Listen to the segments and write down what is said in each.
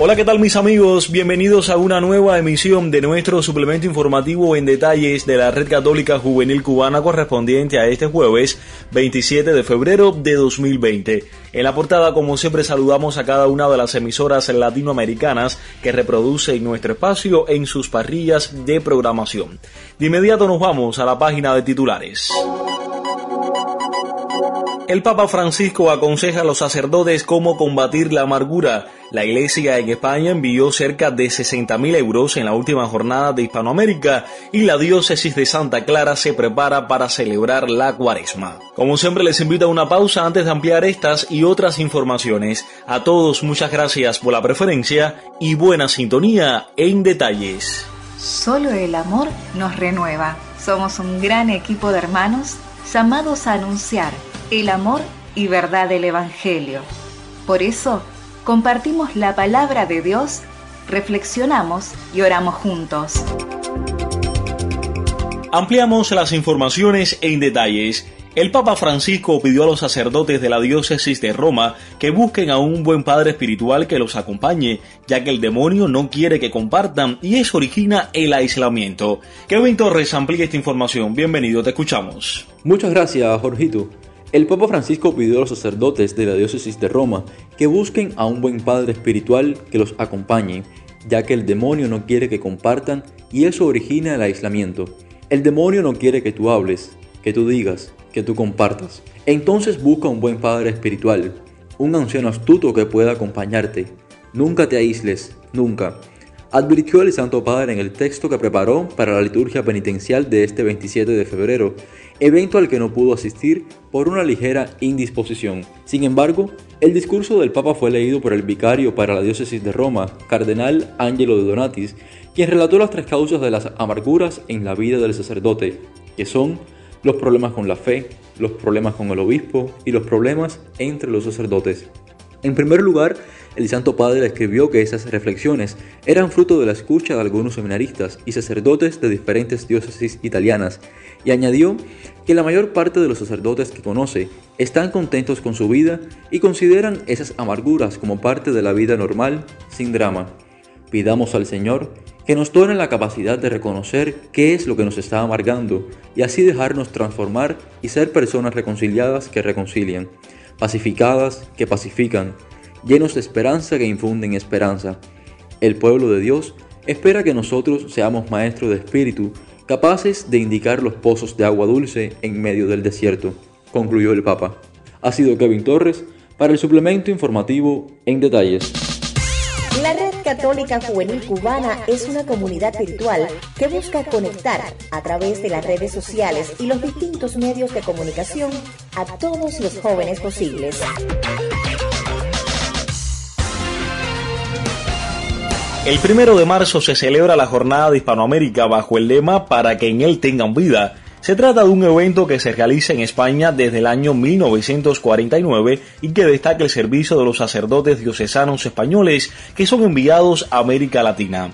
Hola, ¿qué tal mis amigos? Bienvenidos a una nueva emisión de nuestro suplemento informativo en detalles de la Red Católica Juvenil Cubana correspondiente a este jueves 27 de febrero de 2020. En la portada, como siempre, saludamos a cada una de las emisoras latinoamericanas que reproducen nuestro espacio en sus parrillas de programación. De inmediato nos vamos a la página de titulares. El Papa Francisco aconseja a los sacerdotes cómo combatir la amargura. La Iglesia en España envió cerca de 60.000 euros en la última jornada de Hispanoamérica y la diócesis de Santa Clara se prepara para celebrar la cuaresma. Como siempre les invito a una pausa antes de ampliar estas y otras informaciones. A todos muchas gracias por la preferencia y buena sintonía en detalles. Solo el amor nos renueva. Somos un gran equipo de hermanos llamados a anunciar el amor y verdad del Evangelio. Por eso, compartimos la palabra de Dios, reflexionamos y oramos juntos. Ampliamos las informaciones en detalles. El Papa Francisco pidió a los sacerdotes de la diócesis de Roma que busquen a un buen padre espiritual que los acompañe, ya que el demonio no quiere que compartan y eso origina el aislamiento. Kevin Torres amplía esta información. Bienvenido, te escuchamos. Muchas gracias, Jorgito. El Papa Francisco pidió a los sacerdotes de la diócesis de Roma que busquen a un buen padre espiritual que los acompañe, ya que el demonio no quiere que compartan y eso origina el aislamiento. El demonio no quiere que tú hables, que tú digas, que tú compartas. Entonces busca un buen padre espiritual, un anciano astuto que pueda acompañarte. Nunca te aísles, nunca. Advirtió el Santo Padre en el texto que preparó para la liturgia penitencial de este 27 de febrero evento al que no pudo asistir por una ligera indisposición. Sin embargo, el discurso del Papa fue leído por el vicario para la diócesis de Roma, cardenal Angelo de Donatis, quien relató las tres causas de las amarguras en la vida del sacerdote, que son los problemas con la fe, los problemas con el obispo y los problemas entre los sacerdotes. En primer lugar, el Santo Padre escribió que esas reflexiones eran fruto de la escucha de algunos seminaristas y sacerdotes de diferentes diócesis italianas, y añadió que la mayor parte de los sacerdotes que conoce están contentos con su vida y consideran esas amarguras como parte de la vida normal, sin drama. Pidamos al Señor que nos done la capacidad de reconocer qué es lo que nos está amargando y así dejarnos transformar y ser personas reconciliadas que reconcilian, pacificadas que pacifican, llenos de esperanza que infunden esperanza. El pueblo de Dios espera que nosotros seamos maestros de espíritu, capaces de indicar los pozos de agua dulce en medio del desierto, concluyó el Papa. Ha sido Kevin Torres para el suplemento informativo en detalles. Católica Juvenil Cubana es una comunidad virtual que busca conectar a través de las redes sociales y los distintos medios de comunicación a todos los jóvenes posibles. El primero de marzo se celebra la Jornada de Hispanoamérica bajo el lema Para que en él tengan vida. Se trata de un evento que se realiza en España desde el año 1949 y que destaca el servicio de los sacerdotes diocesanos españoles que son enviados a América Latina.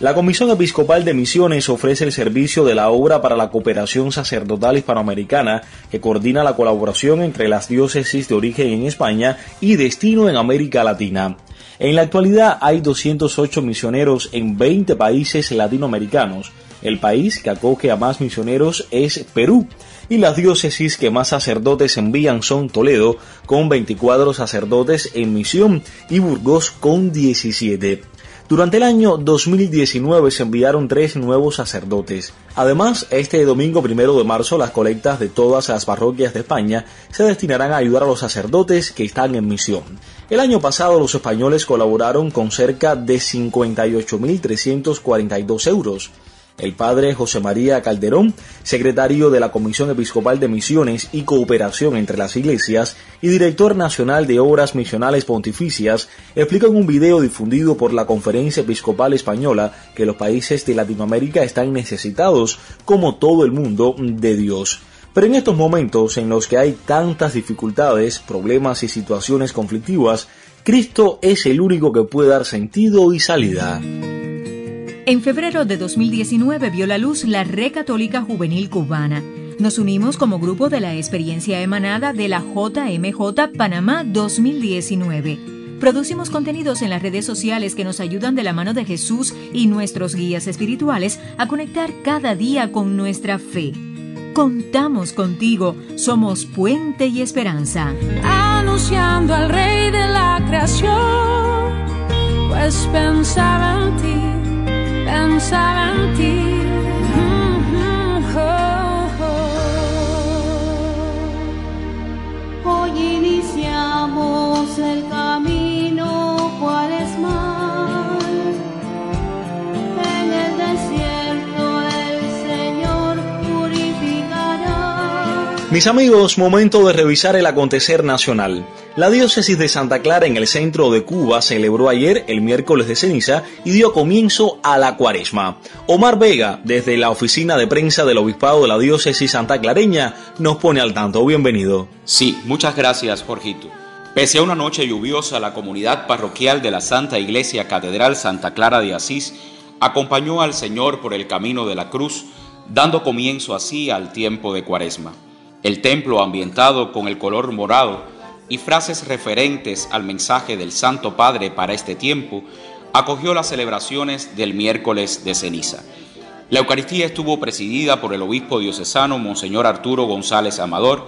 La Comisión Episcopal de Misiones ofrece el servicio de la obra para la cooperación sacerdotal hispanoamericana que coordina la colaboración entre las diócesis de origen en España y destino en América Latina. En la actualidad hay 208 misioneros en 20 países latinoamericanos. El país que acoge a más misioneros es Perú y las diócesis que más sacerdotes envían son Toledo con 24 sacerdotes en misión y Burgos con 17. Durante el año 2019 se enviaron tres nuevos sacerdotes. Además, este domingo primero de marzo las colectas de todas las parroquias de España se destinarán a ayudar a los sacerdotes que están en misión. El año pasado los españoles colaboraron con cerca de 58.342 euros. El padre José María Calderón, secretario de la Comisión Episcopal de Misiones y Cooperación entre las Iglesias y director nacional de Obras Misionales Pontificias, explica en un video difundido por la Conferencia Episcopal Española que los países de Latinoamérica están necesitados, como todo el mundo, de Dios. Pero en estos momentos en los que hay tantas dificultades, problemas y situaciones conflictivas, Cristo es el único que puede dar sentido y salida. En febrero de 2019 vio la luz la Red Católica Juvenil Cubana. Nos unimos como grupo de la experiencia emanada de la JMJ Panamá 2019. Producimos contenidos en las redes sociales que nos ayudan de la mano de Jesús y nuestros guías espirituales a conectar cada día con nuestra fe. Contamos contigo, somos puente y esperanza. Anunciando al Rey de la creación, pues pensaba en ti pensaba en ti. Mis amigos, momento de revisar el acontecer nacional. La diócesis de Santa Clara en el centro de Cuba celebró ayer el miércoles de ceniza y dio comienzo a la cuaresma. Omar Vega, desde la oficina de prensa del obispado de la diócesis santa clareña, nos pone al tanto. Bienvenido. Sí, muchas gracias, Jorgito. Pese a una noche lluviosa, la comunidad parroquial de la Santa Iglesia Catedral Santa Clara de Asís acompañó al Señor por el camino de la cruz, dando comienzo así al tiempo de cuaresma. El templo ambientado con el color morado y frases referentes al mensaje del Santo Padre para este tiempo, acogió las celebraciones del miércoles de ceniza. La Eucaristía estuvo presidida por el obispo diocesano Monseñor Arturo González Amador,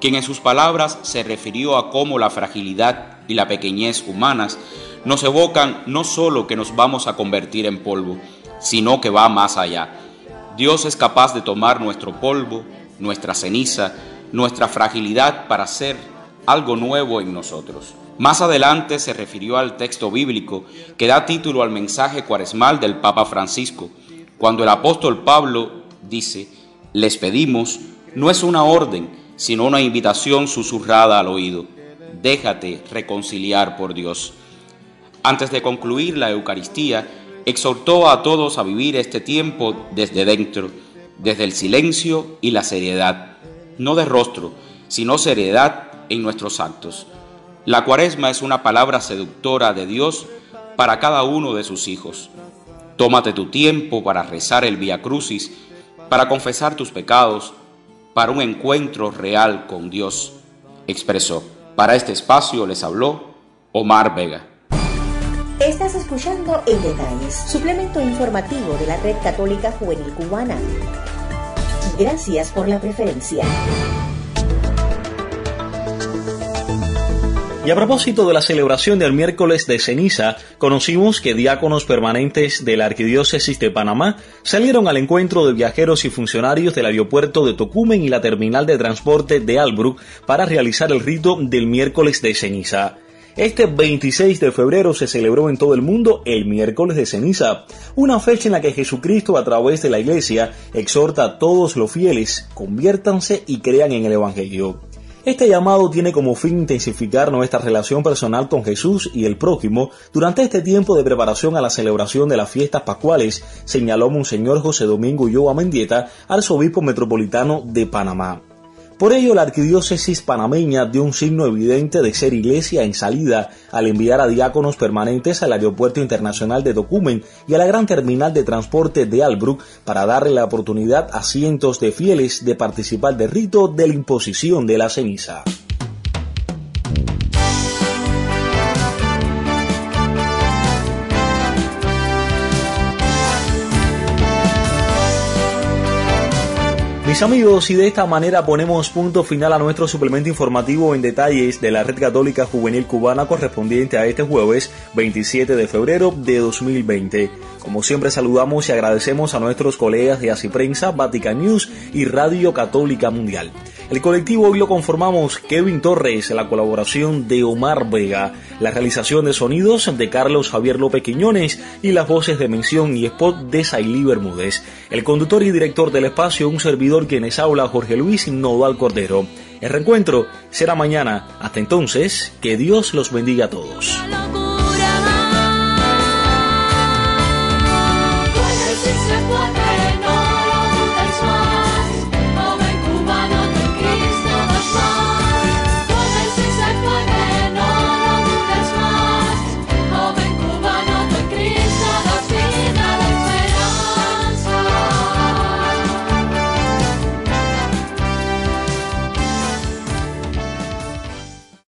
quien en sus palabras se refirió a cómo la fragilidad y la pequeñez humanas nos evocan no solo que nos vamos a convertir en polvo, sino que va más allá. Dios es capaz de tomar nuestro polvo, nuestra ceniza, nuestra fragilidad para ser algo nuevo en nosotros. Más adelante se refirió al texto bíblico que da título al mensaje cuaresmal del Papa Francisco, cuando el apóstol Pablo dice, les pedimos, no es una orden, sino una invitación susurrada al oído, déjate reconciliar por Dios. Antes de concluir la Eucaristía, exhortó a todos a vivir este tiempo desde dentro, desde el silencio y la seriedad, no de rostro, sino seriedad en nuestros actos. La cuaresma es una palabra seductora de Dios para cada uno de sus hijos. Tómate tu tiempo para rezar el Via Crucis, para confesar tus pecados, para un encuentro real con Dios, expresó. Para este espacio les habló Omar Vega. Estás escuchando En Detalles, suplemento informativo de la Red Católica Juvenil Cubana. Gracias por la preferencia. Y a propósito de la celebración del miércoles de ceniza, conocimos que diáconos permanentes de la Arquidiócesis de Panamá salieron al encuentro de viajeros y funcionarios del aeropuerto de Tocumen y la terminal de transporte de Albrook para realizar el rito del miércoles de ceniza. Este 26 de febrero se celebró en todo el mundo el miércoles de ceniza, una fecha en la que Jesucristo a través de la iglesia exhorta a todos los fieles, conviértanse y crean en el Evangelio. Este llamado tiene como fin intensificar nuestra relación personal con Jesús y el prójimo durante este tiempo de preparación a la celebración de las fiestas pascuales, señaló Monseñor José Domingo Ulloa Mendieta, arzobispo metropolitano de Panamá. Por ello, la arquidiócesis panameña dio un signo evidente de ser iglesia en salida al enviar a diáconos permanentes al aeropuerto internacional de Tocumen y a la gran terminal de transporte de Albrook para darle la oportunidad a cientos de fieles de participar del rito de la imposición de la ceniza. Mis amigos, y de esta manera ponemos punto final a nuestro suplemento informativo en detalles de la Red Católica Juvenil Cubana correspondiente a este jueves 27 de febrero de 2020. Como siempre saludamos y agradecemos a nuestros colegas de Así Prensa, Vatican News y Radio Católica Mundial. El colectivo hoy lo conformamos Kevin Torres, la colaboración de Omar Vega, la realización de sonidos de Carlos Javier López Quiñones y las voces de mención y spot de Sailí Bermúdez. El conductor y director del espacio, un servidor quienes habla Jorge Luis Nodal Cordero. El reencuentro será mañana. Hasta entonces, que Dios los bendiga a todos.